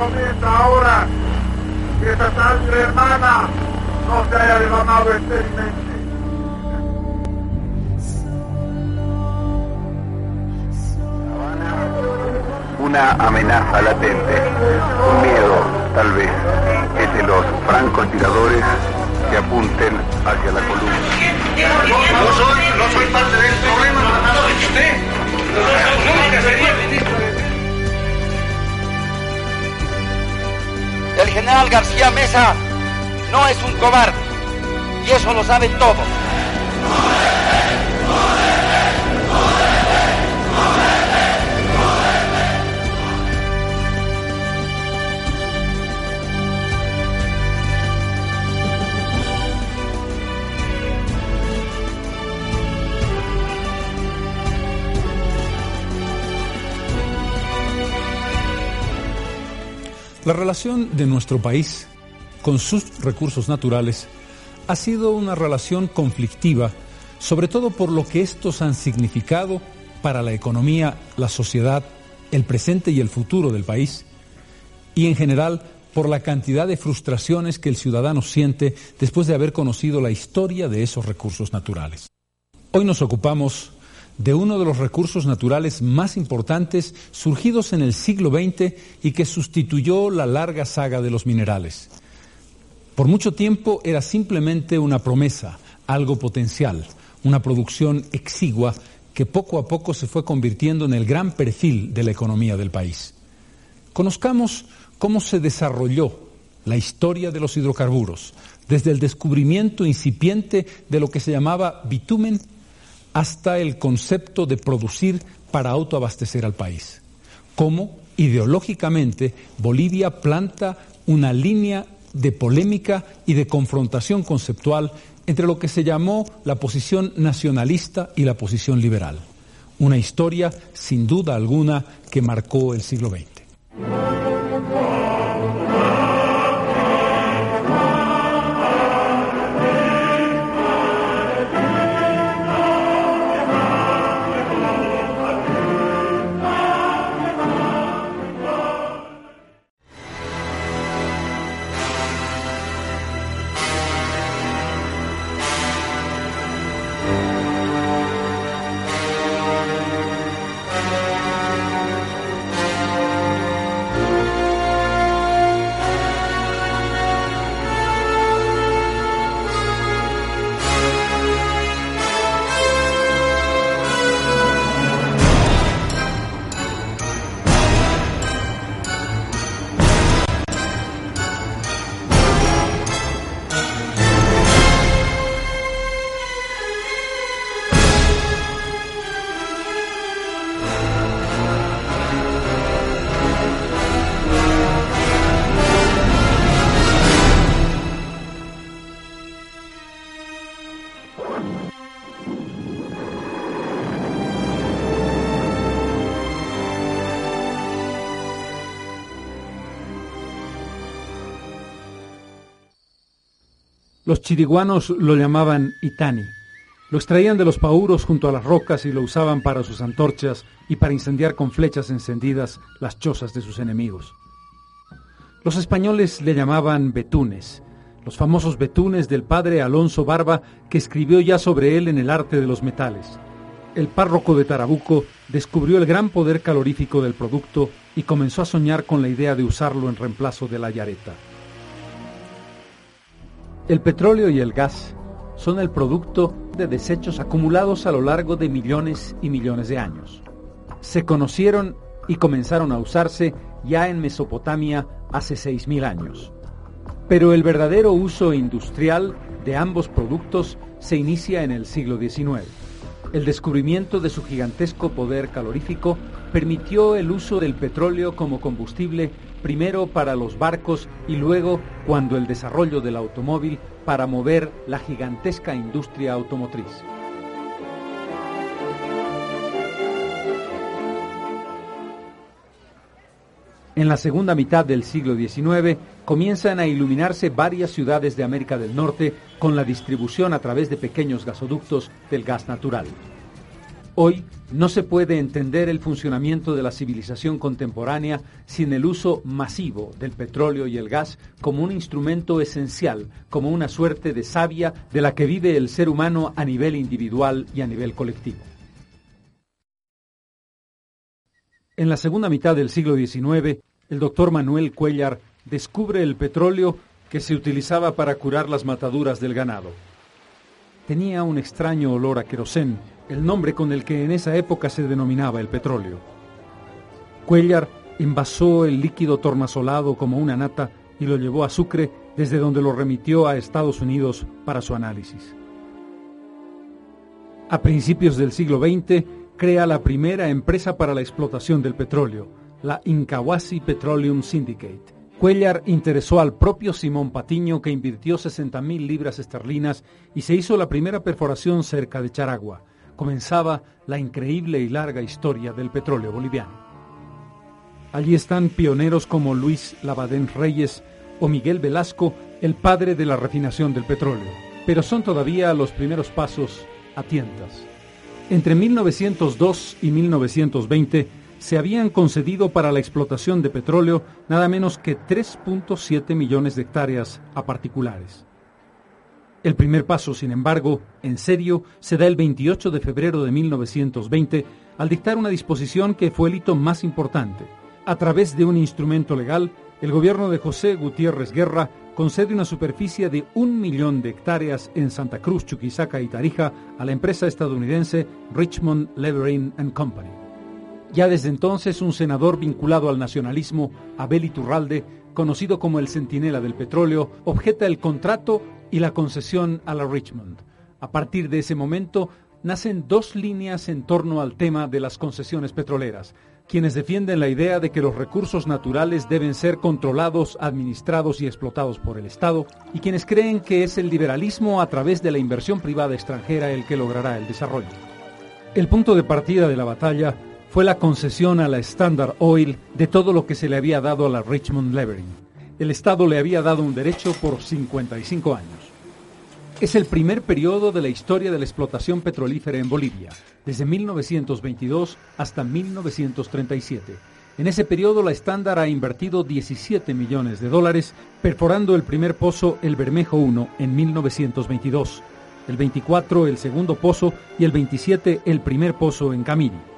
Promesa ahora que esta sangre hermana no se haya derramado. Una amenaza latente, un miedo tal vez, es de los francotiradores que apunten hacia la columna. No soy, no soy parte del problema, no usted. Nunca sería El general García Mesa no es un cobarde y eso lo saben todos. La relación de nuestro país con sus recursos naturales ha sido una relación conflictiva, sobre todo por lo que estos han significado para la economía, la sociedad, el presente y el futuro del país, y en general por la cantidad de frustraciones que el ciudadano siente después de haber conocido la historia de esos recursos naturales. Hoy nos ocupamos de uno de los recursos naturales más importantes surgidos en el siglo XX y que sustituyó la larga saga de los minerales. Por mucho tiempo era simplemente una promesa, algo potencial, una producción exigua que poco a poco se fue convirtiendo en el gran perfil de la economía del país. Conozcamos cómo se desarrolló la historia de los hidrocarburos, desde el descubrimiento incipiente de lo que se llamaba bitumen hasta el concepto de producir para autoabastecer al país. Cómo ideológicamente Bolivia planta una línea de polémica y de confrontación conceptual entre lo que se llamó la posición nacionalista y la posición liberal. Una historia, sin duda alguna, que marcó el siglo XX. Los chiriguanos lo llamaban Itani. Lo extraían de los pauros junto a las rocas y lo usaban para sus antorchas y para incendiar con flechas encendidas las chozas de sus enemigos. Los españoles le llamaban betunes, los famosos betunes del padre Alonso Barba que escribió ya sobre él en el arte de los metales. El párroco de Tarabuco descubrió el gran poder calorífico del producto y comenzó a soñar con la idea de usarlo en reemplazo de la yareta. El petróleo y el gas son el producto de desechos acumulados a lo largo de millones y millones de años. Se conocieron y comenzaron a usarse ya en Mesopotamia hace 6.000 años. Pero el verdadero uso industrial de ambos productos se inicia en el siglo XIX. El descubrimiento de su gigantesco poder calorífico permitió el uso del petróleo como combustible primero para los barcos y luego, cuando el desarrollo del automóvil, para mover la gigantesca industria automotriz. En la segunda mitad del siglo XIX comienzan a iluminarse varias ciudades de América del Norte con la distribución a través de pequeños gasoductos del gas natural. Hoy no se puede entender el funcionamiento de la civilización contemporánea sin el uso masivo del petróleo y el gas como un instrumento esencial, como una suerte de savia de la que vive el ser humano a nivel individual y a nivel colectivo. En la segunda mitad del siglo XIX, el doctor Manuel Cuellar descubre el petróleo que se utilizaba para curar las mataduras del ganado. Tenía un extraño olor a querosén, el nombre con el que en esa época se denominaba el petróleo. Cuellar envasó el líquido tornasolado como una nata y lo llevó a Sucre, desde donde lo remitió a Estados Unidos para su análisis. A principios del siglo XX, crea la primera empresa para la explotación del petróleo, la Incahuasi Petroleum Syndicate. Cuellar interesó al propio Simón Patiño que invirtió 60.000 libras esterlinas y se hizo la primera perforación cerca de Charagua. Comenzaba la increíble y larga historia del petróleo boliviano. Allí están pioneros como Luis Labadén Reyes o Miguel Velasco, el padre de la refinación del petróleo, pero son todavía los primeros pasos a tientas. Entre 1902 y 1920 se habían concedido para la explotación de petróleo nada menos que 3.7 millones de hectáreas a particulares. El primer paso, sin embargo, en serio, se da el 28 de febrero de 1920 al dictar una disposición que fue el hito más importante. A través de un instrumento legal, el gobierno de José Gutiérrez Guerra concede una superficie de un millón de hectáreas en Santa Cruz, Chuquisaca y Tarija a la empresa estadounidense Richmond Levering Company. Ya desde entonces, un senador vinculado al nacionalismo, Abel Iturralde, conocido como el Centinela del Petróleo, objeta el contrato y la concesión a la Richmond. A partir de ese momento, nacen dos líneas en torno al tema de las concesiones petroleras quienes defienden la idea de que los recursos naturales deben ser controlados, administrados y explotados por el Estado, y quienes creen que es el liberalismo a través de la inversión privada extranjera el que logrará el desarrollo. El punto de partida de la batalla fue la concesión a la Standard Oil de todo lo que se le había dado a la Richmond Levering. El Estado le había dado un derecho por 55 años. Es el primer periodo de la historia de la explotación petrolífera en Bolivia, desde 1922 hasta 1937. En ese periodo la estándar ha invertido 17 millones de dólares, perforando el primer pozo El Bermejo 1 en 1922, el 24 el segundo pozo y el 27 el primer pozo en Camiri.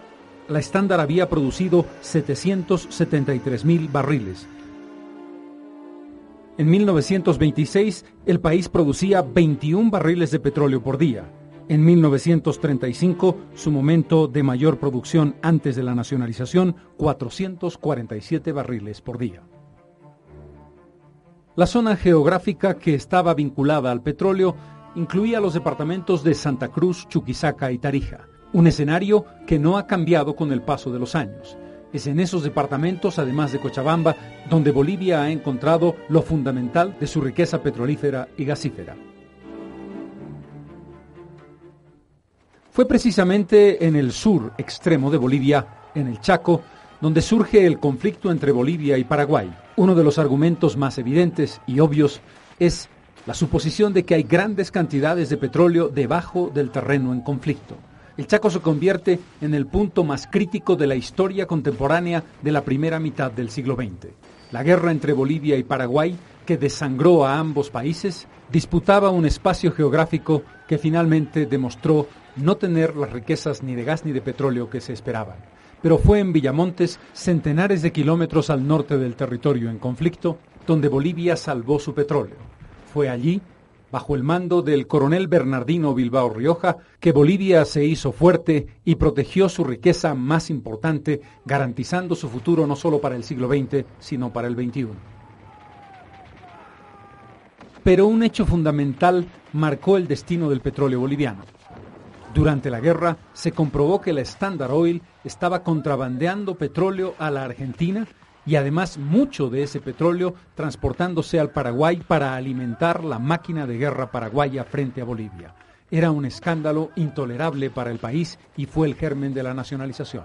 La estándar había producido 773 mil barriles, en 1926, el país producía 21 barriles de petróleo por día. En 1935, su momento de mayor producción antes de la nacionalización, 447 barriles por día. La zona geográfica que estaba vinculada al petróleo incluía los departamentos de Santa Cruz, Chuquisaca y Tarija, un escenario que no ha cambiado con el paso de los años. Es en esos departamentos, además de Cochabamba, donde Bolivia ha encontrado lo fundamental de su riqueza petrolífera y gasífera. Fue precisamente en el sur extremo de Bolivia, en el Chaco, donde surge el conflicto entre Bolivia y Paraguay. Uno de los argumentos más evidentes y obvios es la suposición de que hay grandes cantidades de petróleo debajo del terreno en conflicto el Chaco se convierte en el punto más crítico de la historia contemporánea de la primera mitad del siglo XX. La guerra entre Bolivia y Paraguay, que desangró a ambos países, disputaba un espacio geográfico que finalmente demostró no tener las riquezas ni de gas ni de petróleo que se esperaban. Pero fue en Villamontes, centenares de kilómetros al norte del territorio en conflicto, donde Bolivia salvó su petróleo. Fue allí bajo el mando del coronel Bernardino Bilbao Rioja, que Bolivia se hizo fuerte y protegió su riqueza más importante, garantizando su futuro no solo para el siglo XX, sino para el XXI. Pero un hecho fundamental marcó el destino del petróleo boliviano. Durante la guerra se comprobó que la Standard Oil estaba contrabandeando petróleo a la Argentina y además mucho de ese petróleo transportándose al Paraguay para alimentar la máquina de guerra paraguaya frente a Bolivia. Era un escándalo intolerable para el país y fue el germen de la nacionalización.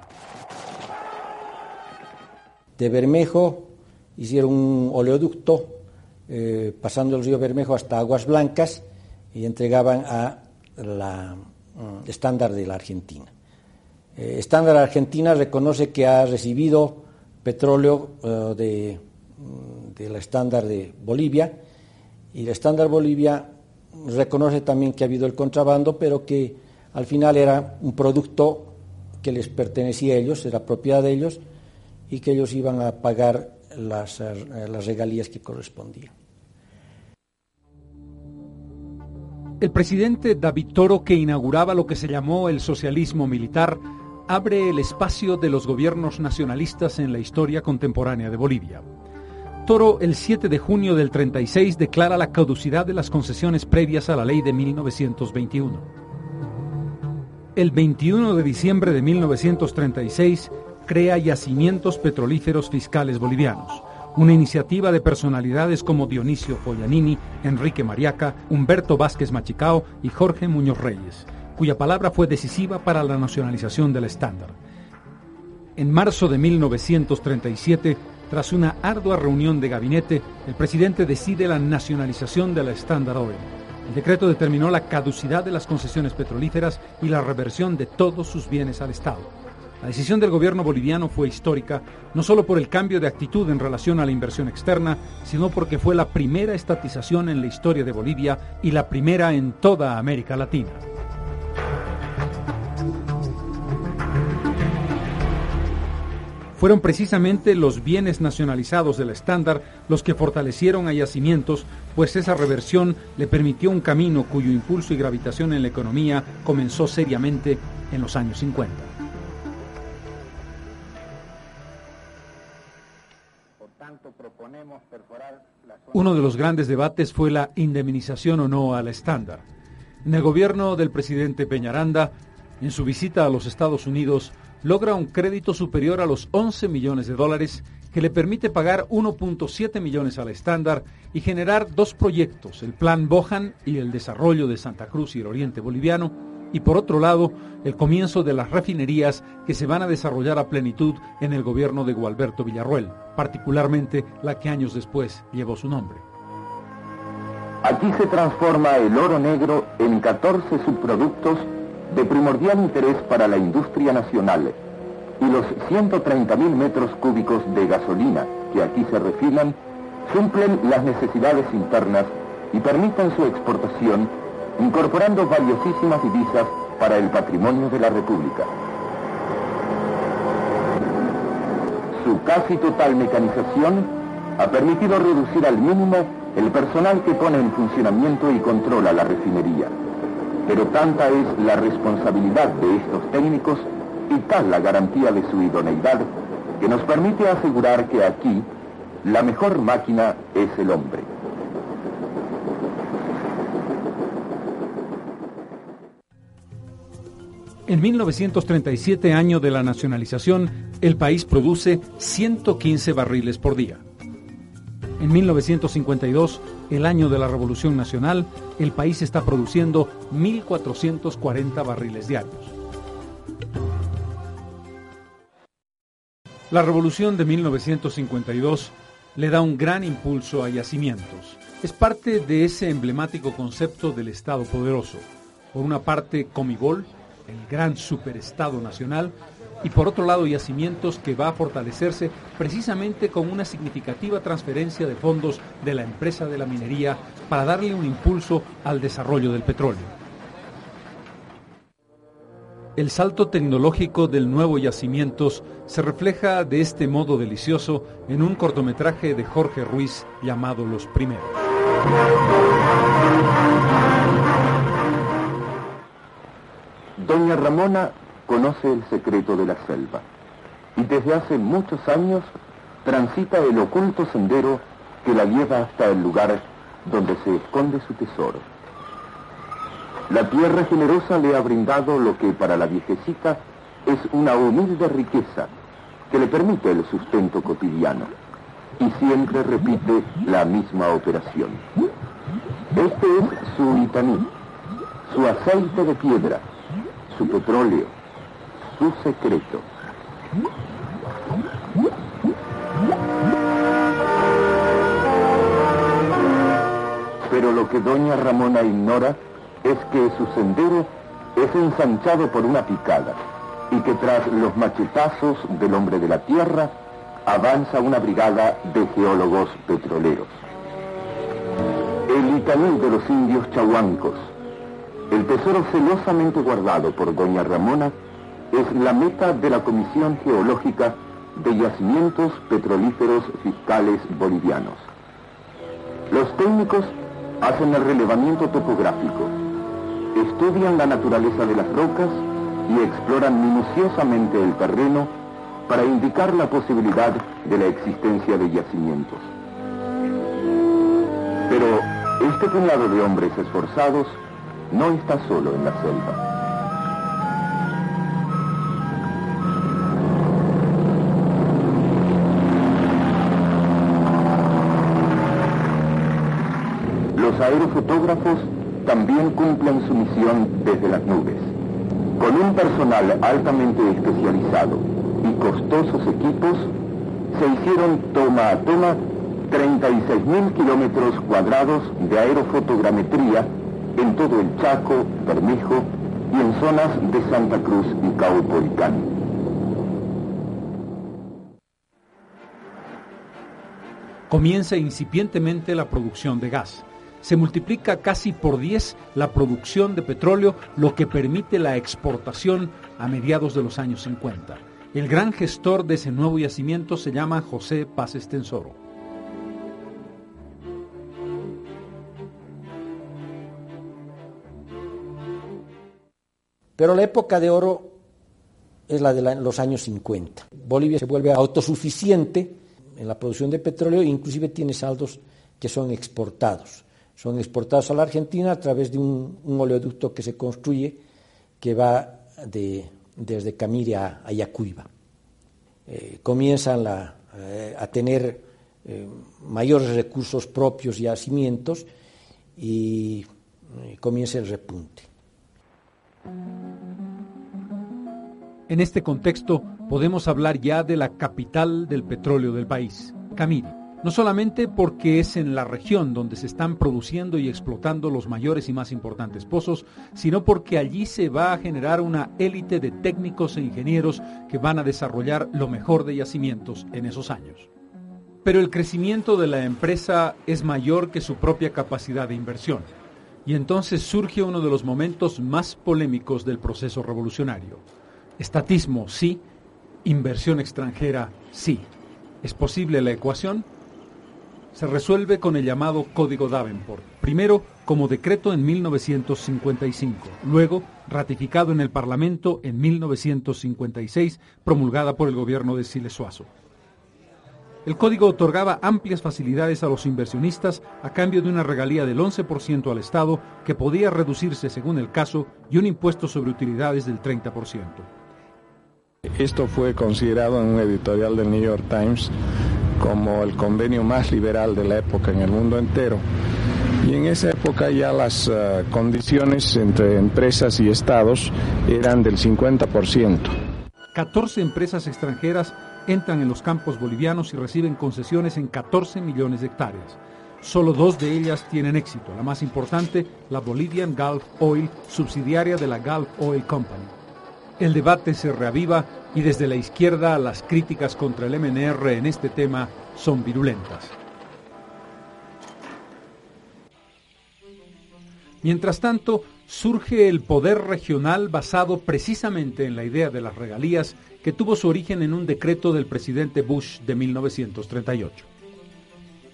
De Bermejo hicieron un oleoducto eh, pasando el río Bermejo hasta Aguas Blancas y entregaban a la mm, estándar de la Argentina. Estándar Argentina reconoce que ha recibido petróleo de, de la estándar de Bolivia y la estándar Bolivia reconoce también que ha habido el contrabando, pero que al final era un producto que les pertenecía a ellos, era propiedad de ellos, y que ellos iban a pagar las, eh, las regalías que correspondían. El presidente David Toro, que inauguraba lo que se llamó el socialismo militar, abre el espacio de los gobiernos nacionalistas en la historia contemporánea de Bolivia. Toro, el 7 de junio del 36, declara la caducidad de las concesiones previas a la ley de 1921. El 21 de diciembre de 1936, crea yacimientos petrolíferos fiscales bolivianos, una iniciativa de personalidades como Dionisio Foyanini, Enrique Mariaca, Humberto Vázquez Machicao y Jorge Muñoz Reyes, cuya palabra fue decisiva para la nacionalización del estándar. En marzo de 1937, tras una ardua reunión de gabinete, el presidente decide la nacionalización de la Standard Oil. El decreto determinó la caducidad de las concesiones petrolíferas y la reversión de todos sus bienes al Estado. La decisión del gobierno boliviano fue histórica, no solo por el cambio de actitud en relación a la inversión externa, sino porque fue la primera estatización en la historia de Bolivia y la primera en toda América Latina. Fueron precisamente los bienes nacionalizados del estándar los que fortalecieron a Yacimientos, pues esa reversión le permitió un camino cuyo impulso y gravitación en la economía comenzó seriamente en los años 50. Uno de los grandes debates fue la indemnización o no al estándar. En el gobierno del presidente Peñaranda, en su visita a los Estados Unidos, logra un crédito superior a los 11 millones de dólares que le permite pagar 1.7 millones al estándar y generar dos proyectos, el Plan Bohan y el desarrollo de Santa Cruz y el Oriente Boliviano, y por otro lado, el comienzo de las refinerías que se van a desarrollar a plenitud en el gobierno de Gualberto Villarruel, particularmente la que años después llevó su nombre. Aquí se transforma el oro negro en 14 subproductos de primordial interés para la industria nacional y los 130.000 metros cúbicos de gasolina que aquí se refinan cumplen las necesidades internas y permiten su exportación incorporando valiosísimas divisas para el patrimonio de la República. Su casi total mecanización ha permitido reducir al mínimo el personal que pone en funcionamiento y controla la refinería. Pero tanta es la responsabilidad de estos técnicos y tal la garantía de su idoneidad que nos permite asegurar que aquí la mejor máquina es el hombre. En 1937, año de la nacionalización, el país produce 115 barriles por día. En 1952, el año de la Revolución Nacional, el país está produciendo 1.440 barriles diarios. La Revolución de 1952 le da un gran impulso a yacimientos. Es parte de ese emblemático concepto del Estado poderoso. Por una parte, Comibol, el gran superestado nacional, y por otro lado yacimientos que va a fortalecerse precisamente con una significativa transferencia de fondos de la empresa de la minería para darle un impulso al desarrollo del petróleo. El salto tecnológico del nuevo yacimientos se refleja de este modo delicioso en un cortometraje de Jorge Ruiz llamado Los Primeros. Doña Ramona conoce el secreto de la selva y desde hace muchos años transita el oculto sendero que la lleva hasta el lugar donde se esconde su tesoro. La tierra generosa le ha brindado lo que para la viejecita es una humilde riqueza que le permite el sustento cotidiano y siempre repite la misma operación. Este es su itaní, su aceite de piedra, su petróleo, su secreto. Pero lo que doña Ramona ignora es que su sendero es ensanchado por una picada y que tras los machetazos del hombre de la tierra avanza una brigada de geólogos petroleros. El Itanú de los indios chahuancos, el tesoro celosamente guardado por doña Ramona, es la meta de la Comisión Geológica de Yacimientos Petrolíferos Fiscales Bolivianos. Los técnicos hacen el relevamiento topográfico, estudian la naturaleza de las rocas y exploran minuciosamente el terreno para indicar la posibilidad de la existencia de yacimientos. Pero este puñado de hombres esforzados no está solo en la selva. Aerofotógrafos también cumplen su misión desde las nubes. Con un personal altamente especializado y costosos equipos, se hicieron toma a toma 36.000 kilómetros cuadrados de aerofotogrametría en todo el Chaco, Bermejo y en zonas de Santa Cruz y Caupolicán. Comienza incipientemente la producción de gas se multiplica casi por 10 la producción de petróleo, lo que permite la exportación a mediados de los años 50. El gran gestor de ese nuevo yacimiento se llama José Paz Estensoro. Pero la época de oro es la de los años 50. Bolivia se vuelve autosuficiente en la producción de petróleo e inclusive tiene saldos que son exportados son exportados a la Argentina a través de un, oleoducto que se construye que va desde Camire a, Yacuiba. Eh, comienzan eh, a tener eh, mayores recursos propios y yacimientos y comienza el repunte. En este contexto podemos hablar ya de la capital del petróleo del país, Camiri no solamente porque es en la región donde se están produciendo y explotando los mayores y más importantes pozos, sino porque allí se va a generar una élite de técnicos e ingenieros que van a desarrollar lo mejor de yacimientos en esos años. Pero el crecimiento de la empresa es mayor que su propia capacidad de inversión, y entonces surge uno de los momentos más polémicos del proceso revolucionario. Estatismo sí, inversión extranjera sí. ¿Es posible la ecuación? Se resuelve con el llamado Código Davenport, primero como decreto en 1955, luego ratificado en el Parlamento en 1956, promulgada por el gobierno de Siles Suazo. El código otorgaba amplias facilidades a los inversionistas a cambio de una regalía del 11% al Estado que podía reducirse según el caso y un impuesto sobre utilidades del 30%. Esto fue considerado en un editorial del New York Times como el convenio más liberal de la época en el mundo entero. Y en esa época ya las eh, condiciones entre empresas y estados eran del 50%. 14 empresas extranjeras entran en los campos bolivianos y reciben concesiones en 14 millones de hectáreas. Solo dos de ellas tienen éxito. La más importante, la Bolivian Gulf Oil, subsidiaria de la Gulf Oil Company. El debate se reaviva y desde la izquierda las críticas contra el MNR en este tema son virulentas. Mientras tanto, surge el poder regional basado precisamente en la idea de las regalías que tuvo su origen en un decreto del presidente Bush de 1938.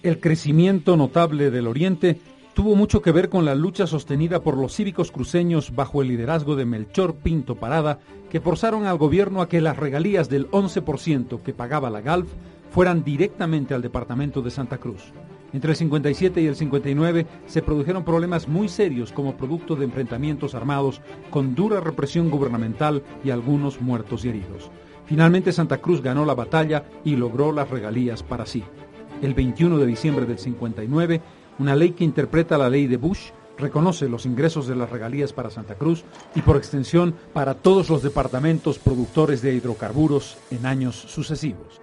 El crecimiento notable del Oriente tuvo mucho que ver con la lucha sostenida por los cívicos cruceños bajo el liderazgo de Melchor Pinto Parada, que forzaron al gobierno a que las regalías del 11% que pagaba la GALF fueran directamente al departamento de Santa Cruz. Entre el 57 y el 59 se produjeron problemas muy serios como producto de enfrentamientos armados con dura represión gubernamental y algunos muertos y heridos. Finalmente Santa Cruz ganó la batalla y logró las regalías para sí. El 21 de diciembre del 59 una ley que interpreta la ley de Bush, reconoce los ingresos de las regalías para Santa Cruz y por extensión para todos los departamentos productores de hidrocarburos en años sucesivos.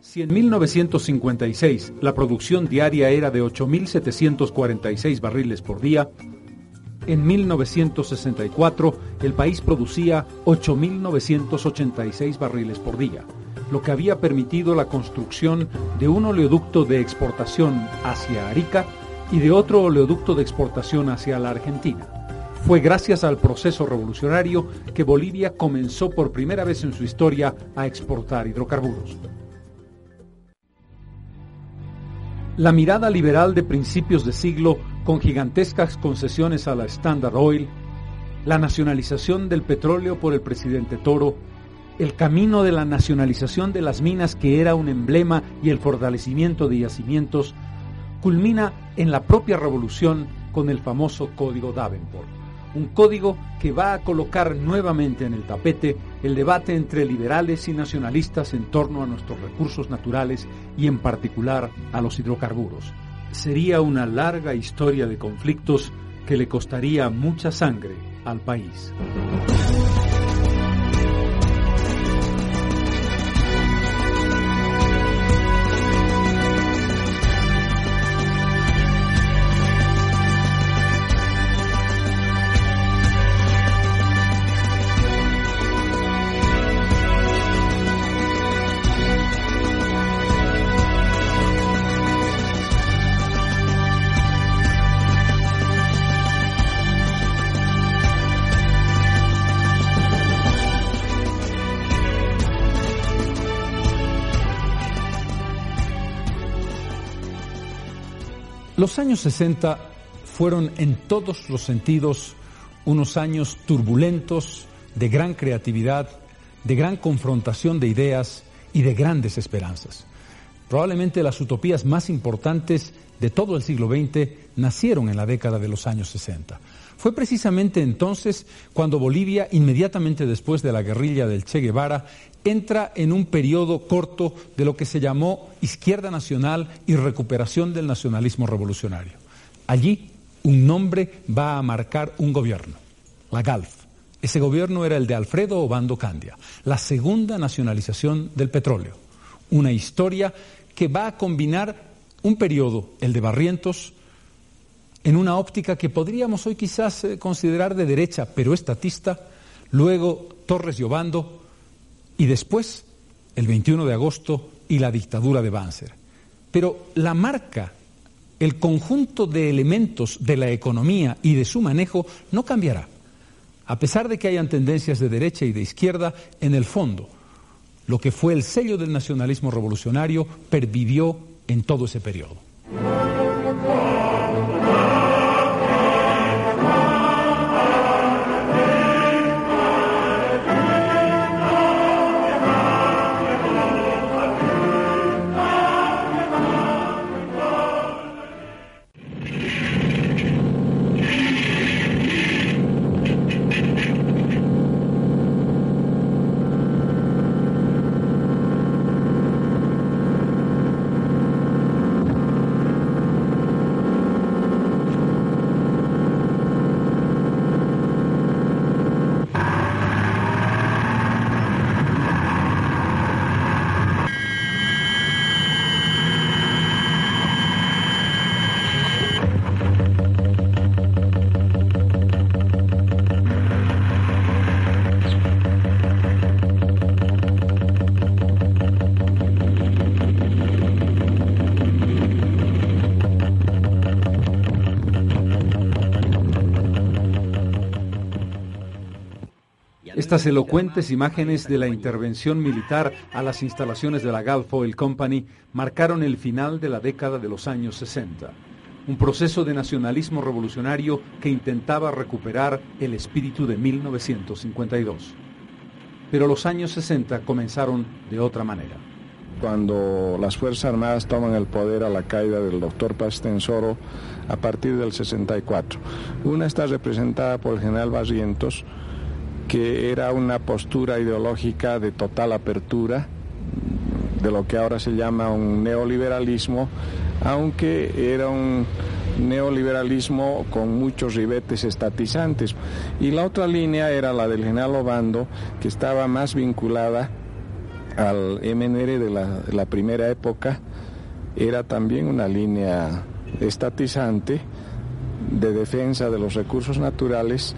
Si en 1956 la producción diaria era de 8.746 barriles por día, En 1964, el país producía 8.986 barriles por día, lo que había permitido la construcción de un oleoducto de exportación hacia Arica y de otro oleoducto de exportación hacia la Argentina. Fue gracias al proceso revolucionario que Bolivia comenzó por primera vez en su historia a exportar hidrocarburos. La mirada liberal de principios de siglo, con gigantescas concesiones a la Standard Oil, la nacionalización del petróleo por el presidente Toro, el camino de la nacionalización de las minas que era un emblema y el fortalecimiento de yacimientos, culmina en la propia revolución con el famoso Código Davenport un código que va a colocar nuevamente en el tapete el debate entre liberales y nacionalistas en torno a nuestros recursos naturales y en particular a los hidrocarburos. Sería una larga historia de conflictos que le costaría mucha sangre al país. Los años 60 fueron en todos los sentidos unos años turbulentos, de gran creatividad, de gran confrontación de ideas y de grandes esperanzas. Probablemente las utopías más importantes de todo el siglo XX nacieron en la década de los años 60. Fue precisamente entonces cuando Bolivia, inmediatamente después de la guerrilla del Che Guevara, entra en un periodo corto de lo que se llamó izquierda nacional y recuperación del nacionalismo revolucionario. Allí un nombre va a marcar un gobierno, la GALF. Ese gobierno era el de Alfredo Obando Candia, la segunda nacionalización del petróleo. Una historia que va a combinar un periodo, el de Barrientos, en una óptica que podríamos hoy quizás eh, considerar de derecha, pero estatista, luego Torres y Obando, y después el 21 de agosto y la dictadura de Banzer. Pero la marca, el conjunto de elementos de la economía y de su manejo no cambiará. A pesar de que hayan tendencias de derecha y de izquierda, en el fondo, lo que fue el sello del nacionalismo revolucionario pervivió en todo ese periodo. Estas elocuentes imágenes de la intervención militar a las instalaciones de la Gulf Oil Company marcaron el final de la década de los años 60, un proceso de nacionalismo revolucionario que intentaba recuperar el espíritu de 1952. Pero los años 60 comenzaron de otra manera. Cuando las Fuerzas Armadas toman el poder a la caída del doctor Pastensoro a partir del 64. Una está representada por el general Barrientos, que era una postura ideológica de total apertura, de lo que ahora se llama un neoliberalismo, aunque era un neoliberalismo con muchos ribetes estatizantes. Y la otra línea era la del general Obando, que estaba más vinculada al MNR de la, de la primera época, era también una línea estatizante de defensa de los recursos naturales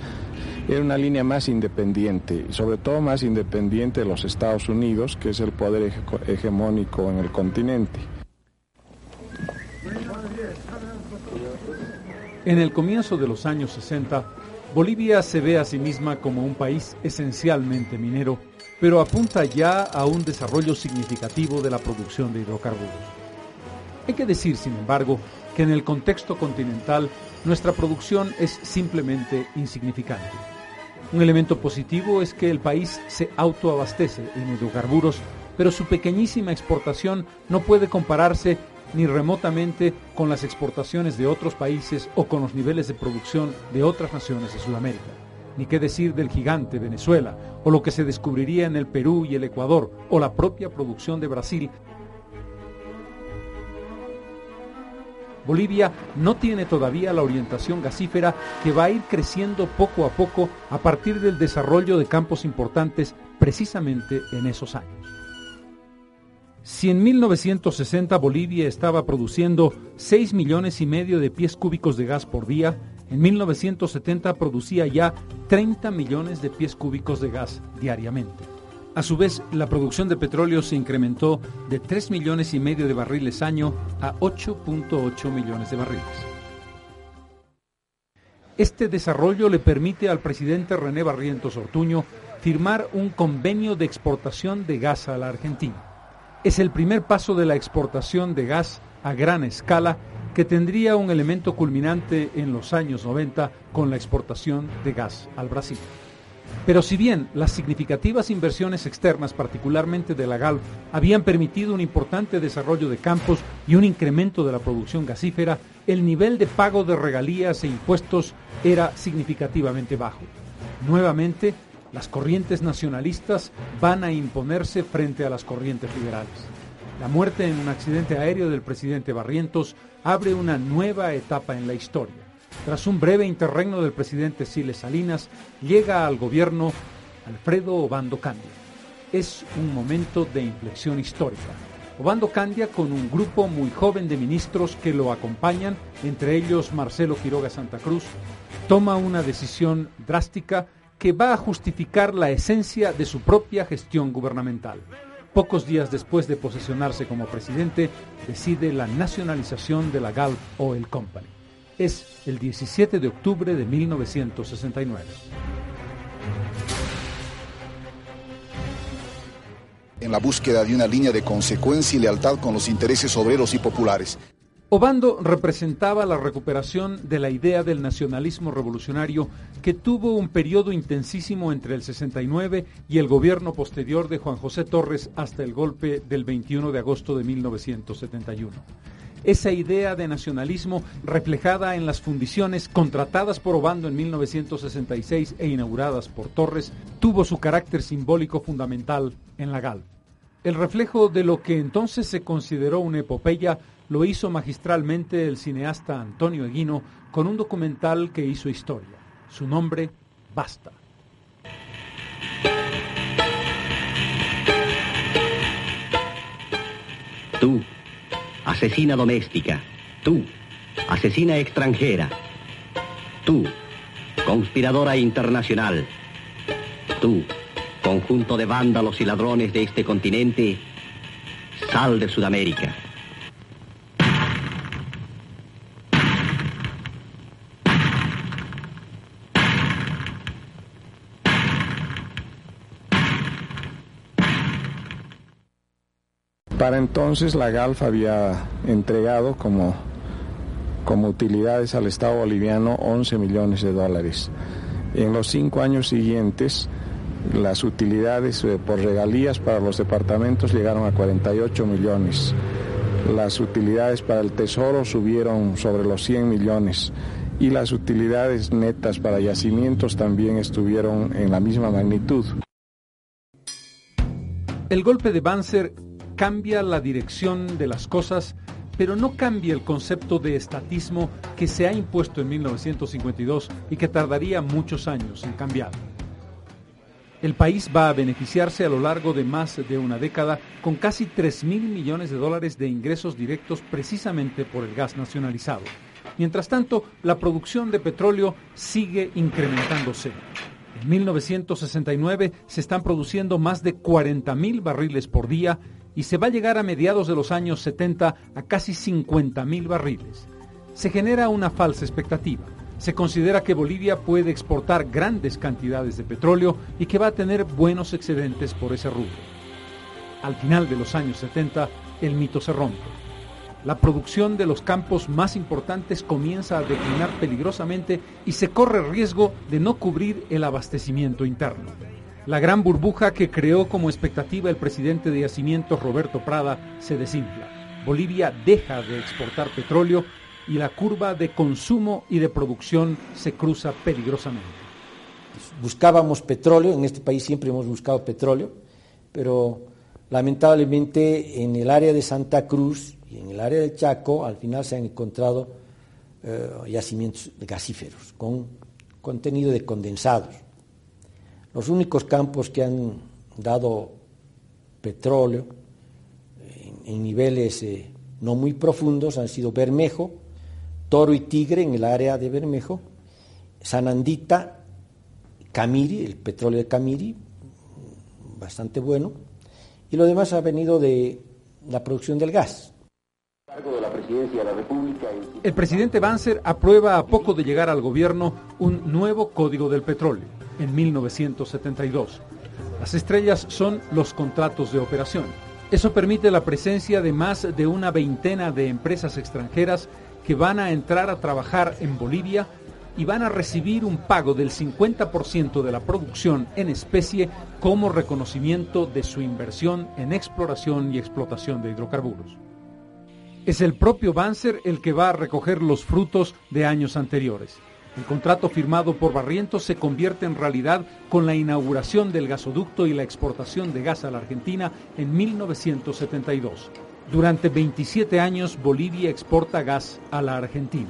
era una línea más independiente, sobre todo más independiente de los Estados Unidos, que es el poder hegemónico en el continente. En el comienzo de los años 60, Bolivia se ve a sí misma como un país esencialmente minero, pero apunta ya a un desarrollo significativo de la producción de hidrocarburos. Hay que decir, sin embargo, que en el contexto continental nuestra producción es simplemente insignificante. Un elemento positivo es que el país se autoabastece en hidrocarburos, pero su pequeñísima exportación no puede compararse ni remotamente con las exportaciones de otros países o con los niveles de producción de otras naciones de Sudamérica. Ni qué decir del gigante Venezuela, o lo que se descubriría en el Perú y el Ecuador, o la propia producción de Brasil, Bolivia no tiene todavía la orientación gasífera que va a ir creciendo poco a poco a partir del desarrollo de campos importantes precisamente en esos años. Si en 1960 Bolivia estaba produciendo 6 millones y medio de pies cúbicos de gas por día, en 1970 producía ya 30 millones de pies cúbicos de gas diariamente. A su vez, la producción de petróleo se incrementó de 3 millones y medio de barriles año a 8.8 millones de barriles. Este desarrollo le permite al presidente René Barrientos Ortuño firmar un convenio de exportación de gas a la Argentina. Es el primer paso de la exportación de gas a gran escala que tendría un elemento culminante en los años 90 con la exportación de gas al Brasil. Pero si bien las significativas inversiones externas, particularmente de la GALF, habían permitido un importante desarrollo de campos y un incremento de la producción gasífera, el nivel de pago de regalías e impuestos era significativamente bajo. Nuevamente, las corrientes nacionalistas van a imponerse frente a las corrientes liberales. La muerte en un accidente aéreo del presidente Barrientos abre una nueva etapa en la historia tras un breve interregno del presidente Siles Salinas, llega al gobierno Alfredo Obando Candia. Es un momento de inflexión histórica. Obando Candia, con un grupo muy joven de ministros que lo acompañan, entre ellos Marcelo Quiroga Santa Cruz, toma una decisión drástica que va a justificar la esencia de su propia gestión gubernamental. Pocos días después de posesionarse como presidente, decide la nacionalización de la Gulf Oil Company es el 17 de octubre de 1969. En la búsqueda de una línea de consecuencia y lealtad con los intereses obreros y populares. Obando representaba la recuperación de la idea del nacionalismo revolucionario que tuvo un periodo intensísimo entre el 69 y el gobierno posterior de Juan José Torres hasta el golpe del 21 de agosto de 1971 esa idea de nacionalismo reflejada en las fundiciones contratadas por Obando en 1966 e inauguradas por Torres, tuvo su carácter simbólico fundamental en la GAL. El reflejo de lo que entonces se consideró una epopeya lo hizo magistralmente el cineasta Antonio Eguino con un documental que hizo historia. Su nombre, Basta. Tú asesina doméstica, tú, asesina extranjera, tú, conspiradora internacional, tú, conjunto de vándalos y ladrones de este continente, sal de Sudamérica. Para entonces la GALF había entregado como, como utilidades al Estado boliviano 11 millones de dólares. En los cinco años siguientes, las utilidades eh, por regalías para los departamentos llegaron a 48 millones. Las utilidades para el Tesoro subieron sobre los 100 millones y las utilidades netas para yacimientos también estuvieron en la misma magnitud. El golpe de Banzer cambia la dirección de las cosas, pero no cambia el concepto de estatismo que se ha impuesto en 1952 y que tardaría muchos años en cambiar. El país va a beneficiarse a lo largo de más de una década con casi 3 mil millones de dólares de ingresos directos precisamente por el gas nacionalizado. Mientras tanto, la producción de petróleo sigue incrementándose. En 1969 se están produciendo más de 40.000 barriles por día y se va a llegar a mediados de los años 70 a casi 50.000 barriles. Se genera una falsa expectativa. Se considera que Bolivia puede exportar grandes cantidades de petróleo y que va a tener buenos excedentes por ese rubro. Al final de los años 70, el mito se rompe. La producción de los campos más importantes comienza a declinar peligrosamente y se corre riesgo de no cubrir el abastecimiento interno. La gran burbuja que creó como expectativa el presidente de Yacimientos Roberto Prada se desinfla. Bolivia deja de exportar petróleo y la curva de consumo y de producción se cruza peligrosamente. Buscábamos petróleo, en este país siempre hemos buscado petróleo, pero lamentablemente en el área de Santa Cruz y en el área del Chaco al final se han encontrado eh, yacimientos gasíferos con contenido de condensados. Los únicos campos que han dado petróleo en, niveles eh, no muy profundos han sido Bermejo, Toro y Tigre en el área de Bermejo, Sanandita, Camiri, el petróleo de Camiri, bastante bueno, y lo demás ha venido de la producción del gas. El presidente Banzer aprueba a poco de llegar al gobierno un nuevo código del petróleo en 1972. Las estrellas son los contratos de operación. Eso permite la presencia de más de una veintena de empresas extranjeras que van a entrar a trabajar en Bolivia y van a recibir un pago del 50% de la producción en especie como reconocimiento de su inversión en exploración y explotación de hidrocarburos. Es el propio Banzer el que va a recoger los frutos de años anteriores. El contrato firmado por Barrientos se convierte en realidad con la inauguración del gasoducto y la exportación de gas a la Argentina en 1972. Durante 27 años Bolivia exporta gas a la Argentina.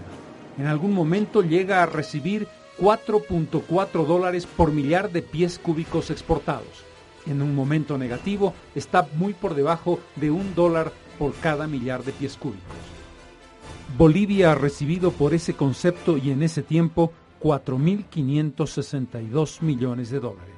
En algún momento llega a recibir 4.4 dólares por millar de pies cúbicos exportados. En un momento negativo está muy por debajo de un dólar por cada millar de pies cúbicos. Bolivia ha recibido por ese concepto y en ese tiempo 4.562 millones de dólares.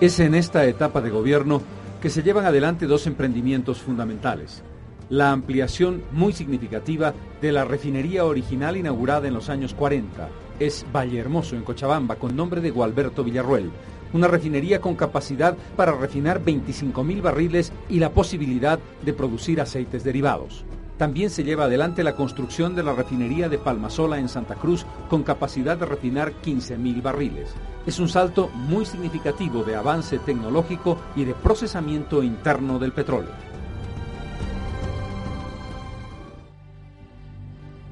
Es en esta etapa de gobierno que se llevan adelante dos emprendimientos fundamentales. La ampliación muy significativa de la refinería original inaugurada en los años 40 es Valle Hermoso, en Cochabamba, con nombre de Gualberto Villarruel, una refinería con capacidad para refinar 25.000 barriles y la posibilidad de producir aceites derivados. También se lleva adelante la construcción de la refinería de Palmasola en Santa Cruz con capacidad de refinar 15.000 barriles. Es un salto muy significativo de avance tecnológico y de procesamiento interno del petróleo.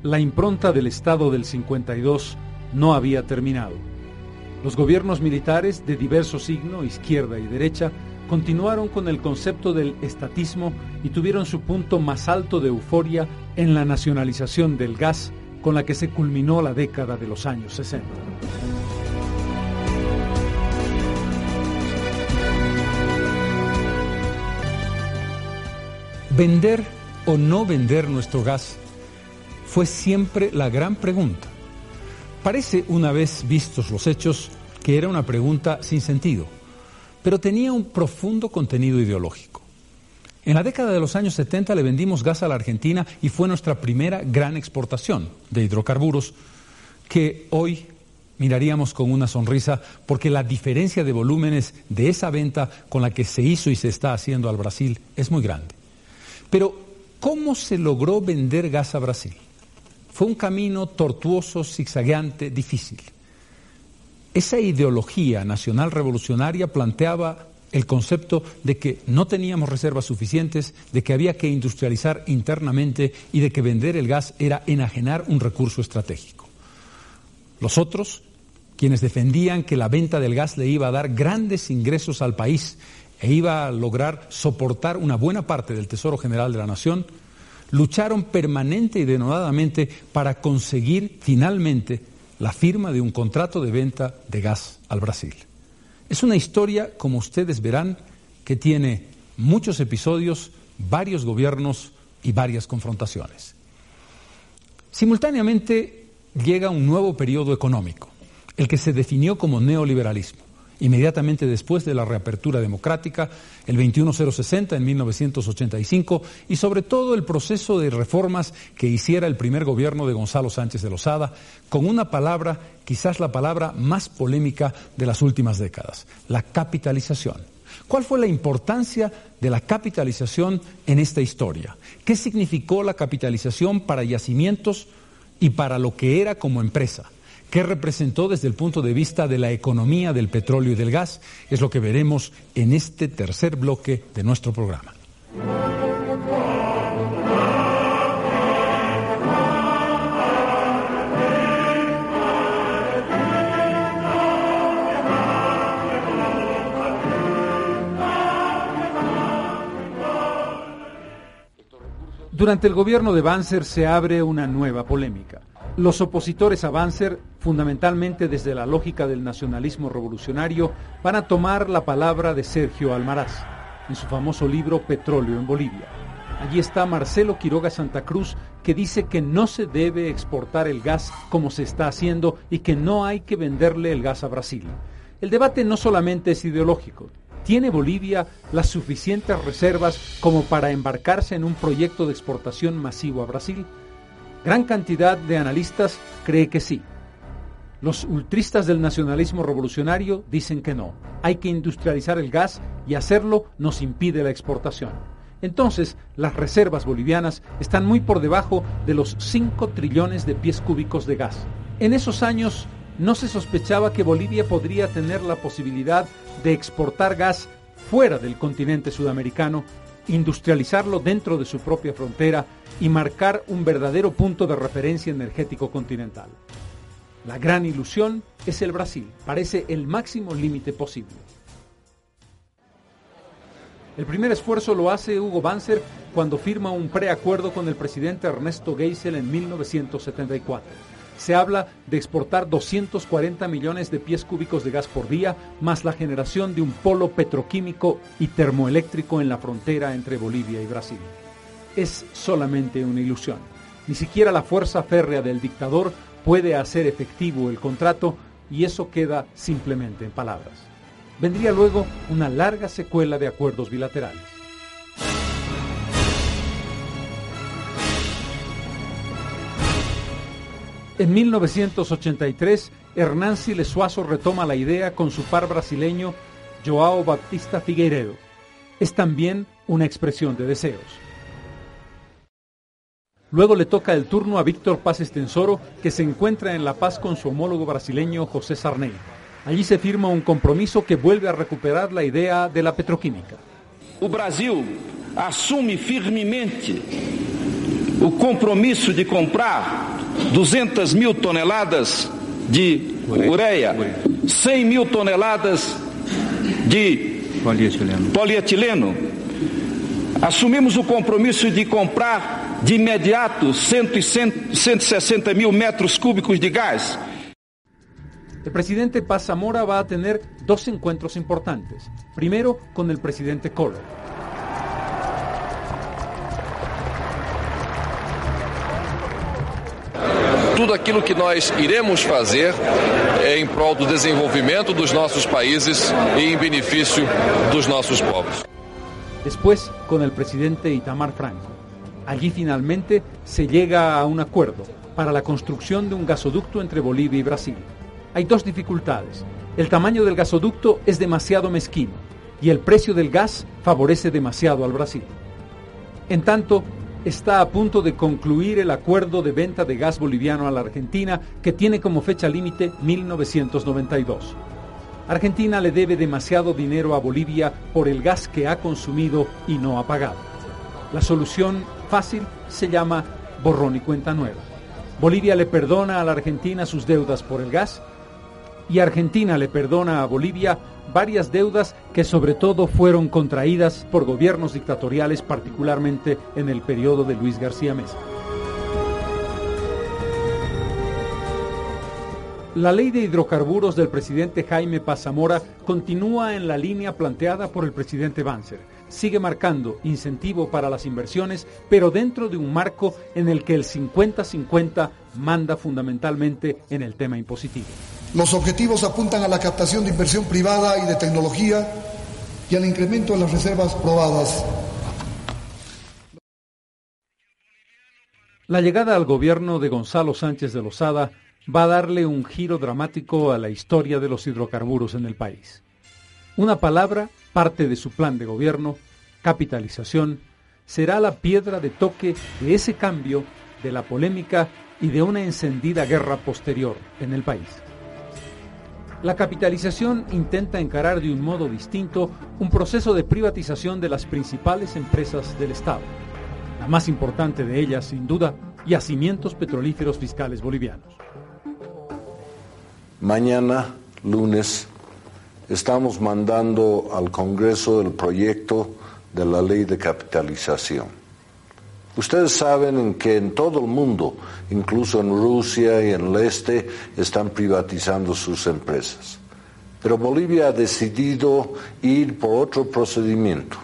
La impronta del Estado del 52 no había terminado. Los gobiernos militares de diverso signo, izquierda y derecha, continuaron con el concepto del estatismo y tuvieron su punto más alto de euforia en la nacionalización del gas con la que se culminó la década de los años 60. Vender o no vender nuestro gas fue siempre la gran pregunta. Parece, una vez vistos los hechos, que era una pregunta sin sentido, pero tenía un profundo contenido ideológico. En la década de los años 70 le vendimos gas a la Argentina y fue nuestra primera gran exportación de hidrocarburos que hoy miraríamos con una sonrisa porque la diferencia de volúmenes de esa venta con la que se hizo y se está haciendo al Brasil es muy grande. Pero, ¿cómo se logró vender gas a Brasil? Fue un camino tortuoso, zigzagueante, difícil. Esa ideología nacional revolucionaria planteaba el concepto de que no teníamos reservas suficientes, de que había que industrializar internamente y de que vender el gas era enajenar un recurso estratégico. Los otros, quienes defendían que la venta del gas le iba a dar grandes ingresos al país e iba a lograr soportar una buena parte del Tesoro General de la Nación, lucharon permanente y denodadamente para conseguir finalmente la firma de un contrato de venta de gas al Brasil. Es una historia, como ustedes verán, que tiene muchos episodios, varios gobiernos y varias confrontaciones. Simultáneamente llega un nuevo periodo económico, el que se definió como neoliberalismo inmediatamente después de la reapertura democrática, el 21060 en 1985, y sobre todo el proceso de reformas que hiciera el primer gobierno de Gonzalo Sánchez de Lozada, con una palabra, quizás la palabra más polémica de las últimas décadas, la capitalización. ¿Cuál fue la importancia de la capitalización en esta historia? ¿Qué significó la capitalización para yacimientos y para lo que era como empresa? ¿Qué representó desde el punto de vista de la economía del petróleo y del gas? Es lo que veremos en este tercer bloque de nuestro programa. Durante el gobierno de Banzer se abre una nueva polémica. Los opositores a Banzer, fundamentalmente desde la lógica del nacionalismo revolucionario, van a tomar la palabra de Sergio Almaraz en su famoso libro Petróleo en Bolivia. Allí está Marcelo Quiroga Santa Cruz, que dice que no se debe exportar el gas como se está haciendo y que no hay que venderle el gas a Brasil. El debate no solamente es ideológico. ¿Tiene Bolivia las suficientes reservas como para embarcarse en un proyecto de exportación masivo a Brasil? Gran cantidad de analistas cree que sí. Los ultristas del nacionalismo revolucionario dicen que no. Hay que industrializar el gas y hacerlo nos impide la exportación. Entonces, las reservas bolivianas están muy por debajo de los 5 trillones de pies cúbicos de gas. En esos años no se sospechaba que Bolivia podría tener la posibilidad de exportar gas fuera del continente sudamericano industrializarlo dentro de su propia frontera y marcar un verdadero punto de referencia energético continental. La gran ilusión es el Brasil, parece el máximo límite posible. El primer esfuerzo lo hace Hugo Banzer cuando firma un preacuerdo con el presidente Ernesto Geisel en 1974 se habla de exportar 240 millones de pies cúbicos de gas por día, más la generación de un polo petroquímico y termoeléctrico en la frontera entre Bolivia y Brasil. Es solamente una ilusión. Ni siquiera la fuerza férrea del dictador puede hacer efectivo el contrato y eso queda simplemente en palabras. Vendría luego una larga secuela de acuerdos bilaterales. En 1983, Hernán Silesuazo retoma la idea con su par brasileño Joao Baptista Figueiredo. Es también una expresión de deseos. Luego le toca el turno a Víctor Paz Estensoro, que se encuentra en La Paz con su homólogo brasileño José Sarney. Allí se firma un compromiso que vuelve a recuperar la idea de la petroquímica. El Brasil asume firmemente el compromiso de comprar 200 mil toneladas de ureia, 100 mil toneladas de polietileno. polietileno. Assumimos o compromisso de comprar de imediato 160 mil metros cúbicos de gás. El presidente Paz Zamora va a tener dos encuentros importantes. Primero con el presidente Collor tudo aquilo que nós iremos fazer em prol do desenvolvimento dos nossos países e em benefício dos nossos povos. Después, con el presidente Itamar Franco. Allí finalmente se llega a un acuerdo para la construcción de un gasoducto entre Bolivia y Brasil. Hay dos dificultades. El tamaño del gasoducto es demasiado mezquino y el precio del gas favorece demasiado al Brasil. En tanto, está a punto de concluir el acuerdo de venta de gas boliviano a la Argentina que tiene como fecha límite 1992. Argentina le debe demasiado dinero a Bolivia por el gas que ha consumido y no ha pagado. La solución fácil se llama borrón y cuenta nueva. Bolivia le perdona a la Argentina sus deudas por el gas y Argentina le perdona a Bolivia varias deudas que sobre todo fueron contraídas por gobiernos dictatoriales, particularmente en el periodo de Luis García Mesa. La ley de hidrocarburos del presidente Jaime Pazamora continúa en la línea planteada por el presidente Banzer. Sigue marcando incentivo para las inversiones, pero dentro de un marco en el que el 50-50 manda fundamentalmente en el tema impositivo. Los objetivos apuntan a la captación de inversión privada y de tecnología y al incremento de las reservas probadas. La llegada al gobierno de Gonzalo Sánchez de Lozada va a darle un giro dramático a la historia de los hidrocarburos en el país. Una palabra, parte de su plan de gobierno, capitalización, será la piedra de toque de ese cambio, de la polémica y de una encendida guerra posterior en el país. La capitalización intenta encarar de un modo distinto un proceso de privatización de las principales empresas del Estado. La más importante de ellas, sin duda, Yacimientos Petrolíferos Fiscales Bolivianos. Mañana, lunes, estamos mandando al Congreso el proyecto de la ley de capitalización. Ustedes saben que en todo el mundo, incluso en Rusia y en el este, están privatizando sus empresas. Pero Bolivia ha decidido ir por otro procedimiento.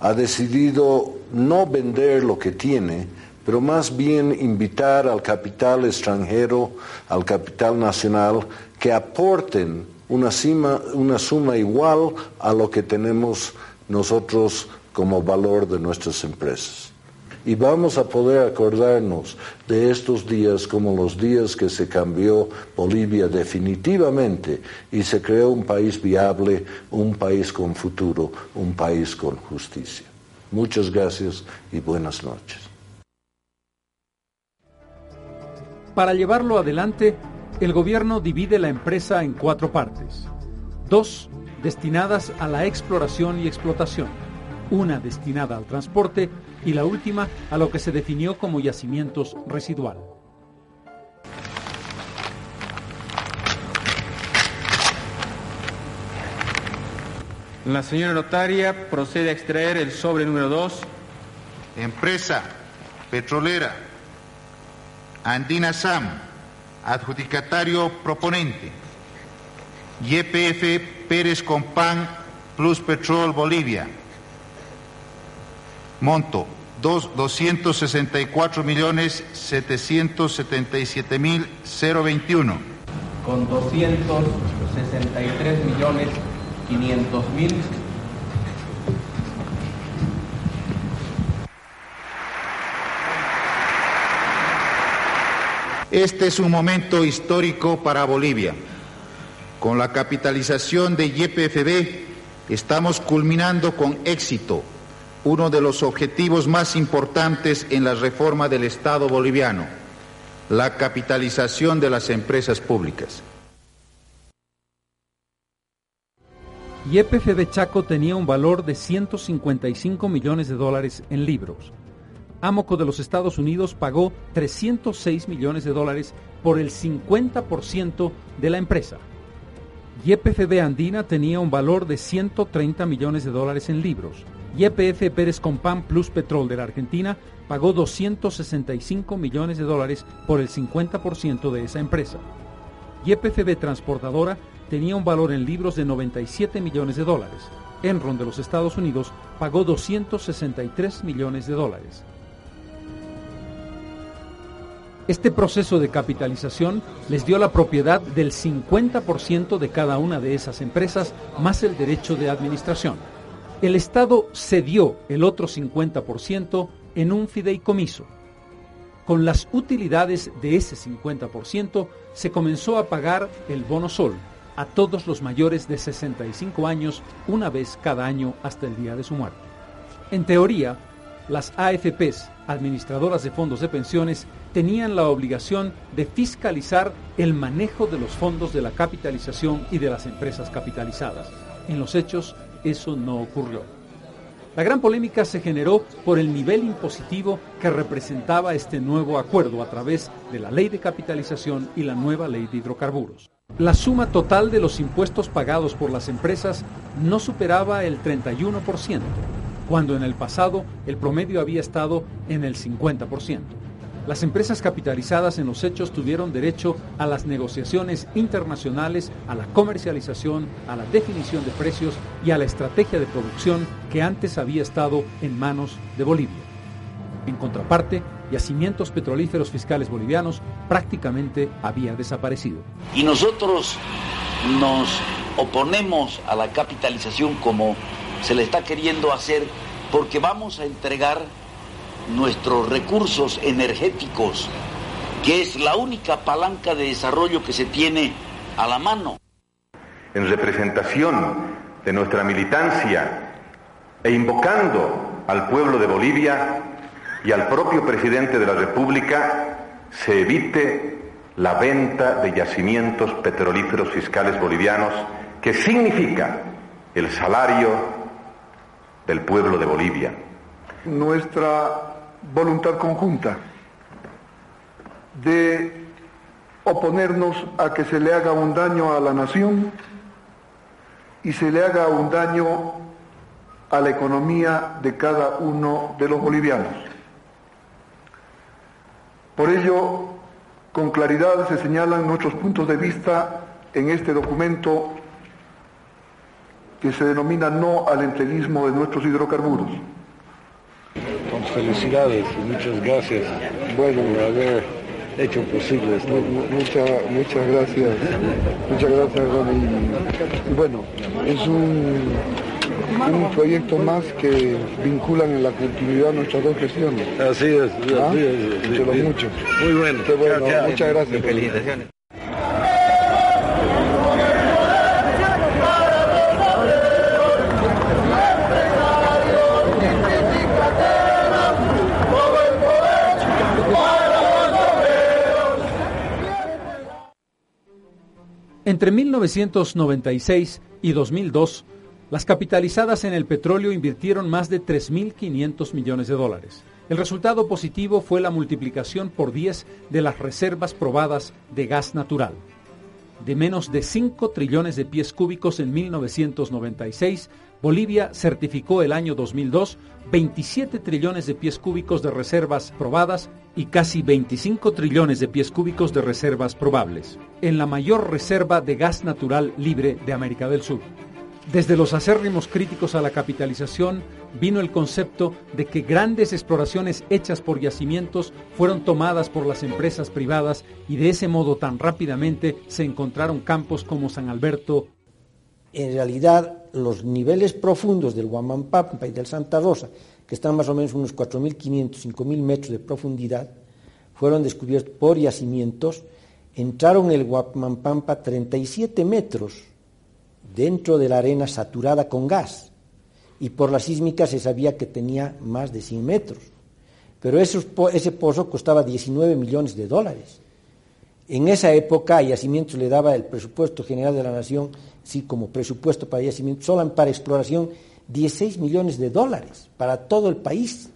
Ha decidido no vender lo que tiene, pero más bien invitar al capital extranjero, al capital nacional, que aporten una, suma igual a lo que tenemos nosotros como valor de nuestras empresas. Y vamos a poder acordarnos de estos días como los días que se cambió Bolivia definitivamente y se creó un país viable, un país con futuro, un país con justicia. Muchas gracias y buenas noches. Para llevarlo adelante, el gobierno divide la empresa en cuatro partes. Dos destinadas a la exploración y explotación, una destinada al transporte y la última a lo que se definió como yacimientos residual. La señora notaria procede a extraer el sobre número 2. Empresa petrolera Andina Sam, adjudicatario proponente. YPF Pérez Compán Plus Petrol Bolivia. Monto, 264 millones 777 mil 021. Con 263 millones 500 mil Este es un momento histórico para Bolivia. Con la capitalización de YPFB estamos culminando con éxito uno de los objetivos más importantes en la reforma del Estado boliviano, la capitalización de las empresas públicas. YPFB Chaco tenía un valor de 155 millones de dólares en libros Amoco de los Estados Unidos pagó 306 millones de dólares por el 50% de la empresa. YPFB Andina tenía un valor de 130 millones de dólares en libros. YPF Pérez Compán Plus Petrol de la Argentina pagó 265 millones de dólares por el 50% de esa empresa. YPFB Transportadora tenía un valor en libros de 97 millones de dólares. Enron de los Estados Unidos pagó 263 millones de dólares. Este proceso de capitalización les dio la propiedad del 50% de cada una de esas empresas, más el derecho de administración. El Estado cedió el otro 50% en un fideicomiso. Con las utilidades de ese 50% se comenzó a pagar el bono sol a todos los mayores de 65 años una vez cada año hasta el día de su muerte. En teoría, las AFPs, administradoras de fondos de pensiones, tenían la obligación de fiscalizar el manejo de los fondos de la capitalización y de las empresas capitalizadas. En los hechos, eso no ocurrió. La gran polémica se generó por el nivel impositivo que representaba este nuevo acuerdo a través de la ley de capitalización y la nueva ley de hidrocarburos. La suma total de los impuestos pagados por las empresas no superaba el 31%, cuando en el pasado el promedio había estado en el 50%. Las empresas capitalizadas en los hechos tuvieron derecho a las negociaciones internacionales, a la comercialización, a la definición de precios y a la estrategia de producción que antes había estado en manos de Bolivia. En contraparte, yacimientos petrolíferos fiscales bolivianos prácticamente había desaparecido. Y nosotros nos oponemos a la capitalización como se le está queriendo hacer porque vamos a entregar nuestros recursos energéticos, que es la única palanca de desarrollo que se tiene a la mano. En representación de nuestra militancia e invocando al pueblo de Bolivia y al propio presidente de la República, se evite la venta de yacimientos petrolíferos fiscales bolivianos, que significa el salario del pueblo de Bolivia. Nuestra voluntad conjunta de oponernos a que se le haga un daño a la nación y se le haga un daño a la economía de cada uno de los bolivianos. Por ello, con claridad se señalan nuestros puntos de vista en este documento que se denomina no al entreguismo de nuestros hidrocarburos. Felicidades y muchas gracias. Bueno, haber hecho posible esto. Muchas, muchas gracias. Muchas gracias, Ronnie. Bueno, es un, un proyecto más que vinculan en la continuidad nuestras dos gestiones. Así es, ¿Ah? así es. Mucho. Muy bueno. Qué muchas gracias. Felicitaciones. Entre 1996 y 2002, las capitalizadas en el petróleo invirtieron más de 3.500 millones de dólares. El resultado positivo fue la multiplicación por 10 de las reservas probadas de gas natural. De menos de 5 trillones de pies cúbicos en 1996, Bolivia certificó el año 2002 27 trillones de pies cúbicos de reservas probadas y casi 25 trillones de pies cúbicos de reservas probables, en la mayor reserva de gas natural libre de América del Sur. Desde los acérrimos críticos a la capitalización vino el concepto de que grandes exploraciones hechas por yacimientos fueron tomadas por las empresas privadas y de ese modo tan rápidamente se encontraron campos como San Alberto. En realidad, los niveles profundos del Huamampampa y del Santa Rosa, que están más o menos unos 4.500, 5.000 metros de profundidad, fueron descubiertos por yacimientos, entraron en el Huamampampa 37 metros dentro de la arena saturada con gas y por la sísmica se sabía que tenía más de 100 metros. Pero ese pozo costaba 19 millones de dólares. En esa época a Yacimientos le daba el presupuesto general de la nación, sí, como presupuesto para Yacimientos, solo para exploración, 16 millones de dólares para todo el país.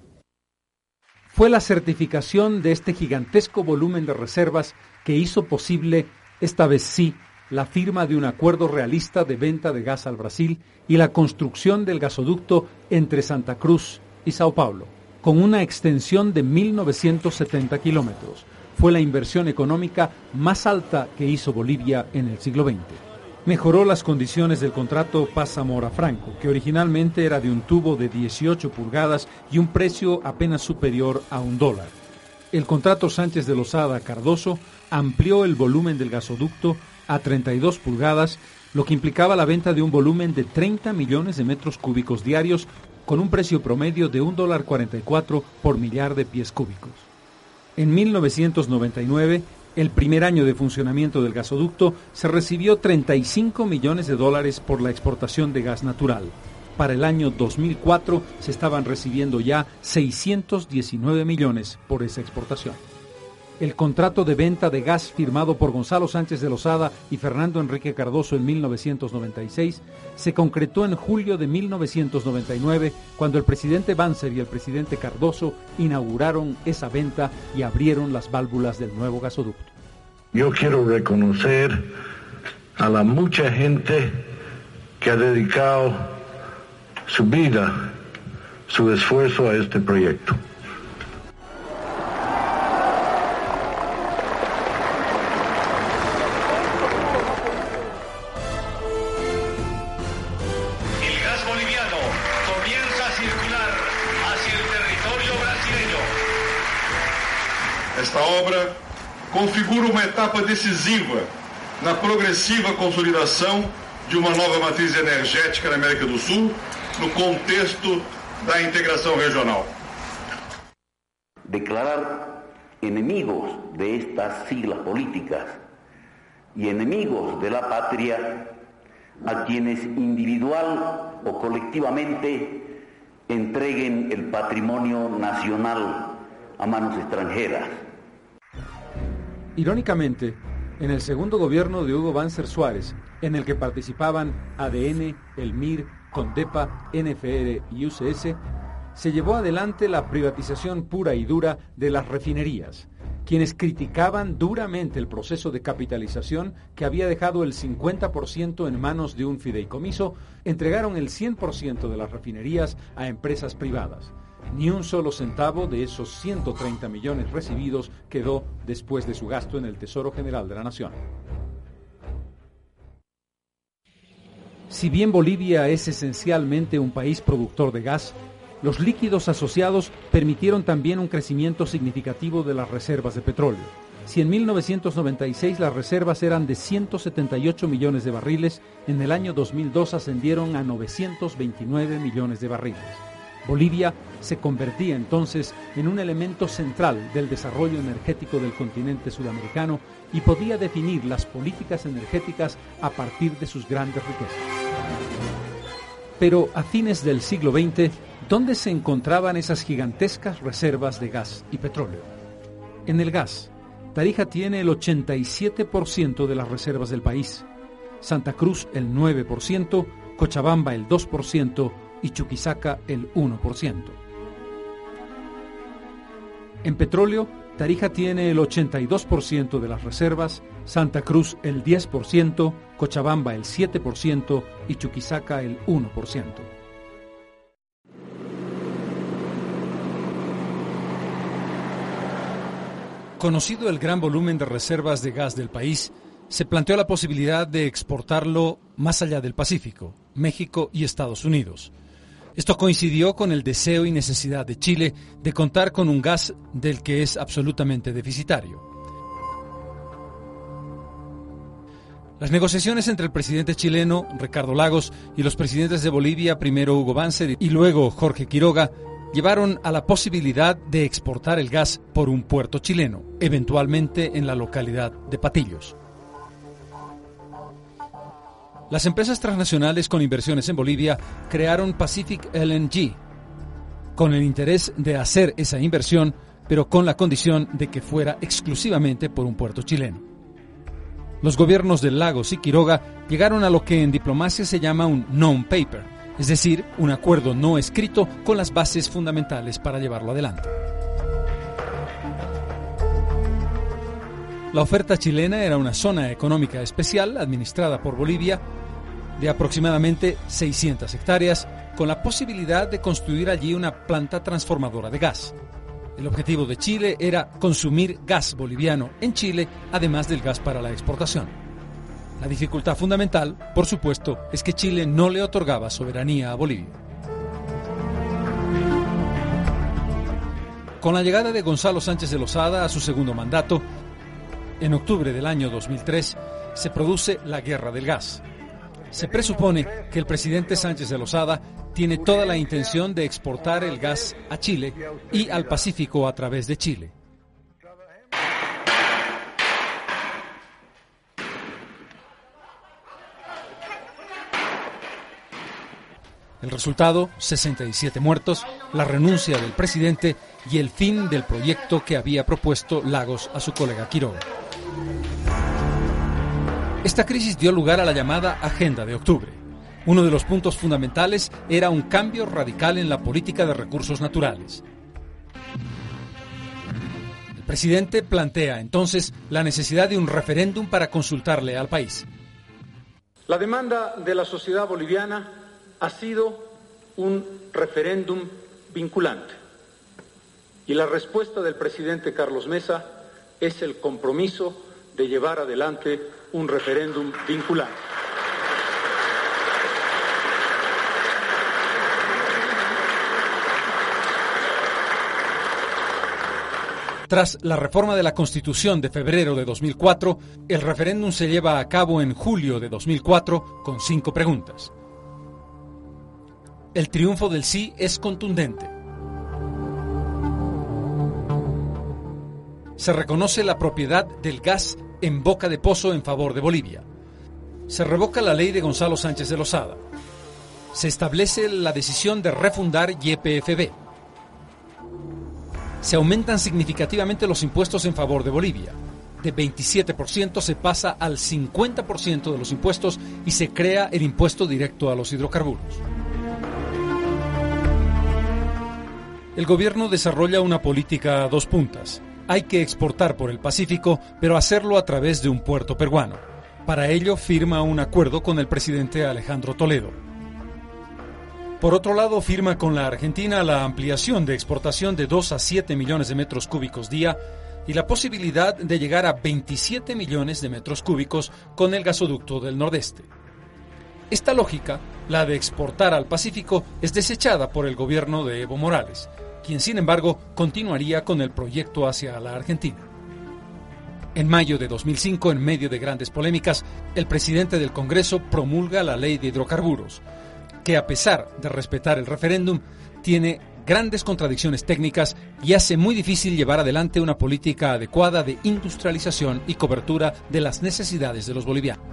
Fue la certificación de este gigantesco volumen de reservas que hizo posible, esta vez sí, la firma de un acuerdo realista de venta de gas al Brasil y la construcción del gasoducto entre Santa Cruz y Sao Paulo, con una extensión de 1.970 kilómetros. Fue la inversión económica más alta que hizo Bolivia en el siglo XX. Mejoró las condiciones del contrato Paz Zamora Franco, que originalmente era de un tubo de 18 pulgadas y un precio apenas superior a un dólar. El contrato Sánchez de Lozada Cardoso amplió el volumen del gasoducto a 32 pulgadas, lo que implicaba la venta de un volumen de 30 millones de metros cúbicos diarios con un precio promedio de un dólar 44 por millar de pies cúbicos. En 1999, el primer año de funcionamiento del gasoducto, se recibió 35 millones de dólares por la exportación de gas natural. Para el año 2004 se estaban recibiendo ya 619 millones por esa exportación. El contrato de venta de gas firmado por Gonzalo Sánchez de Lozada y Fernando Enrique Cardoso en 1996 se concretó en julio de 1999 cuando el presidente Banzer y el presidente Cardoso inauguraron esa venta y abrieron las válvulas del nuevo gasoducto. Yo quiero reconocer a la mucha gente que ha dedicado su vida, su esfuerzo a este proyecto. Esta obra configura uma etapa decisiva na progressiva consolidação de uma nova matriz energética na América do Sul, no contexto da integração regional. Declarar enemigos de estas siglas políticas y enemigos de la patria a quienes individual o colectivamente entreguen el patrimonio nacional a manos extranjeras. Irónicamente, en el segundo gobierno de Hugo Banzer Suárez, en el que participaban ADN, el MIR, Condepa, NFR y UCS, se llevó adelante la privatización pura y dura de las refinerías, quienes criticaban duramente el proceso de capitalización que había dejado el 50% en manos de un fideicomiso, entregaron el 100% de las refinerías a empresas privadas. Ni un solo centavo de esos 130 millones recibidos quedó después de su gasto en el Tesoro General de la Nación. Si bien Bolivia es esencialmente un país productor de gas, los líquidos asociados permitieron también un crecimiento significativo de las reservas de petróleo. Si en 1996 las reservas eran de 178 millones de barriles, en el año 2002 ascendieron a 929 millones de barriles. Bolivia se convertía entonces en un elemento central del desarrollo energético del continente sudamericano y podía definir las políticas energéticas a partir de sus grandes riquezas. Pero a fines del siglo XX, ¿dónde se encontraban esas gigantescas reservas de gas y petróleo? En el gas, Tarija tiene el 87% de las reservas del país, Santa Cruz el 9%, Cochabamba el 2%, y Chuquisaca el 1%. En petróleo, Tarija tiene el 82% de las reservas, Santa Cruz el 10%, Cochabamba el 7% y Chuquisaca el 1%. Conocido el gran volumen de reservas de gas del país, se planteó la posibilidad de exportarlo más allá del Pacífico, México y Estados Unidos. Esto coincidió con el deseo y necesidad de Chile de contar con un gas del que es absolutamente deficitario. Las negociaciones entre el presidente chileno, Ricardo Lagos, y los presidentes de Bolivia, primero Hugo Banzer y luego Jorge Quiroga, llevaron a la posibilidad de exportar el gas por un puerto chileno, eventualmente en la localidad de Patillos. Las empresas transnacionales con inversiones en Bolivia crearon Pacific LNG con el interés de hacer esa inversión, pero con la condición de que fuera exclusivamente por un puerto chileno. Los gobiernos de Lagos y Quiroga llegaron a lo que en diplomacia se llama un non-paper, es decir, un acuerdo no escrito con las bases fundamentales para llevarlo adelante. La oferta chilena era una zona económica especial administrada por Bolivia de aproximadamente 600 hectáreas, con la posibilidad de construir allí una planta transformadora de gas. El objetivo de Chile era consumir gas boliviano en Chile, además del gas para la exportación. La dificultad fundamental, por supuesto, es que Chile no le otorgaba soberanía a Bolivia. Con la llegada de Gonzalo Sánchez de Lozada a su segundo mandato, en octubre del año 2003, se produce la Guerra del Gas. Se presupone que el presidente Sánchez de Lozada tiene toda la intención de exportar el gas a Chile y al Pacífico a través de Chile. El resultado, 67 muertos, la renuncia del presidente y el fin del proyecto que había propuesto Lagos a su colega Quiroga. Esta crisis dio lugar a la llamada Agenda de Octubre. Uno de los puntos fundamentales era un cambio radical en la política de recursos naturales. El presidente plantea entonces la necesidad de un referéndum para consultarle al país. La demanda de la sociedad boliviana ha sido un referéndum vinculante y la respuesta del presidente Carlos Mesa es el compromiso de llevar adelante un referéndum vinculante. Tras la reforma de la Constitución de febrero de 2004, el referéndum se lleva a cabo en julio de 2004 con cinco preguntas. El triunfo del sí es contundente. Se reconoce la propiedad del gas en boca de pozo en favor de Bolivia. Se revoca la ley de Gonzalo Sánchez de Lozada. Se establece la decisión de refundar YPFB. Se aumentan significativamente los impuestos en favor de Bolivia. De 27% se pasa al 50% de los impuestos y se crea el impuesto directo a los hidrocarburos. El gobierno desarrolla una política a dos puntas. Hay que exportar por el Pacífico, pero hacerlo a través de un puerto peruano. Para ello firma un acuerdo con el presidente Alejandro Toledo. Por otro lado, firma con la Argentina la ampliación de exportación de 2 a 7 millones de metros cúbicos día y la posibilidad de llegar a 27 millones de metros cúbicos con el gasoducto del Nordeste. Esta lógica, la de exportar al Pacífico, es desechada por el gobierno de Evo Morales, quien sin embargo continuaría con el proyecto hacia la Argentina. En mayo de 2005, en medio de grandes polémicas, el presidente del Congreso promulga la ley de hidrocarburos, que a pesar de respetar el referéndum, tiene grandes contradicciones técnicas y hace muy difícil llevar adelante una política adecuada de industrialización y cobertura de las necesidades de los bolivianos.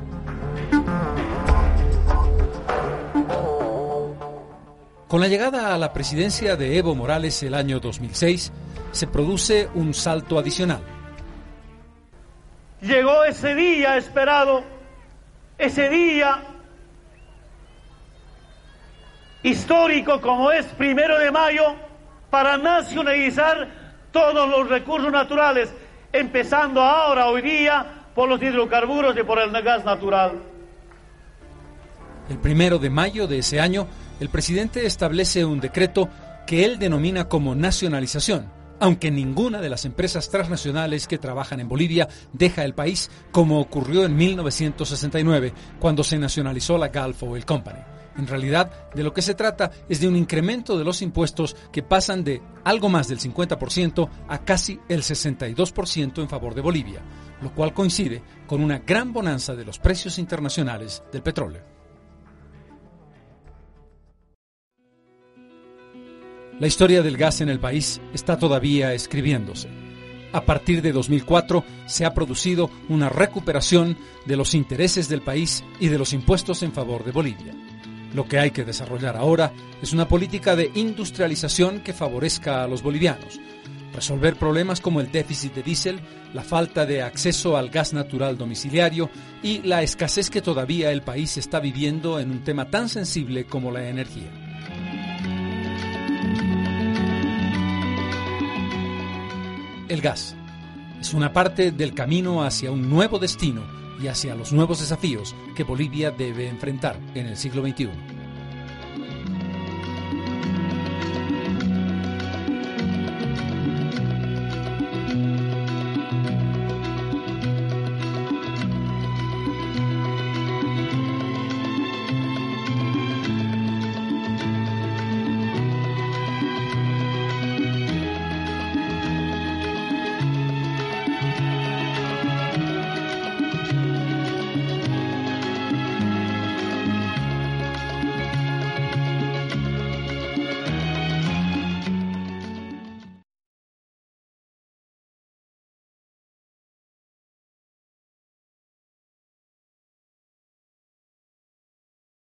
Con la llegada a la presidencia de Evo Morales el año 2006, se produce un salto adicional. Llegó ese día esperado, ese día histórico como es primero de mayo para nacionalizar todos los recursos naturales, empezando ahora, hoy día, por los hidrocarburos y por el gas natural. El primero de mayo de ese año, el presidente establece un decreto que él denomina como nacionalización, aunque ninguna de las empresas transnacionales que trabajan en Bolivia deja el país, como ocurrió en 1969, cuando se nacionalizó la Gulf Oil Company. En realidad, de lo que se trata es de un incremento de los impuestos que pasan de algo más del 50% a casi el 62% en favor de Bolivia, lo cual coincide con una gran bonanza de los precios internacionales del petróleo. La historia del gas en el país está todavía escribiéndose. A partir de 2004 se ha producido una recuperación de los intereses del país y de los impuestos en favor de Bolivia. Lo que hay que desarrollar ahora es una política de industrialización que favorezca a los bolivianos, resolver problemas como el déficit de diésel, la falta de acceso al gas natural domiciliario y la escasez que todavía el país está viviendo en un tema tan sensible como la energía. El gas es una parte del camino hacia un nuevo destino y hacia los nuevos desafíos que Bolivia debe enfrentar en el siglo XXI.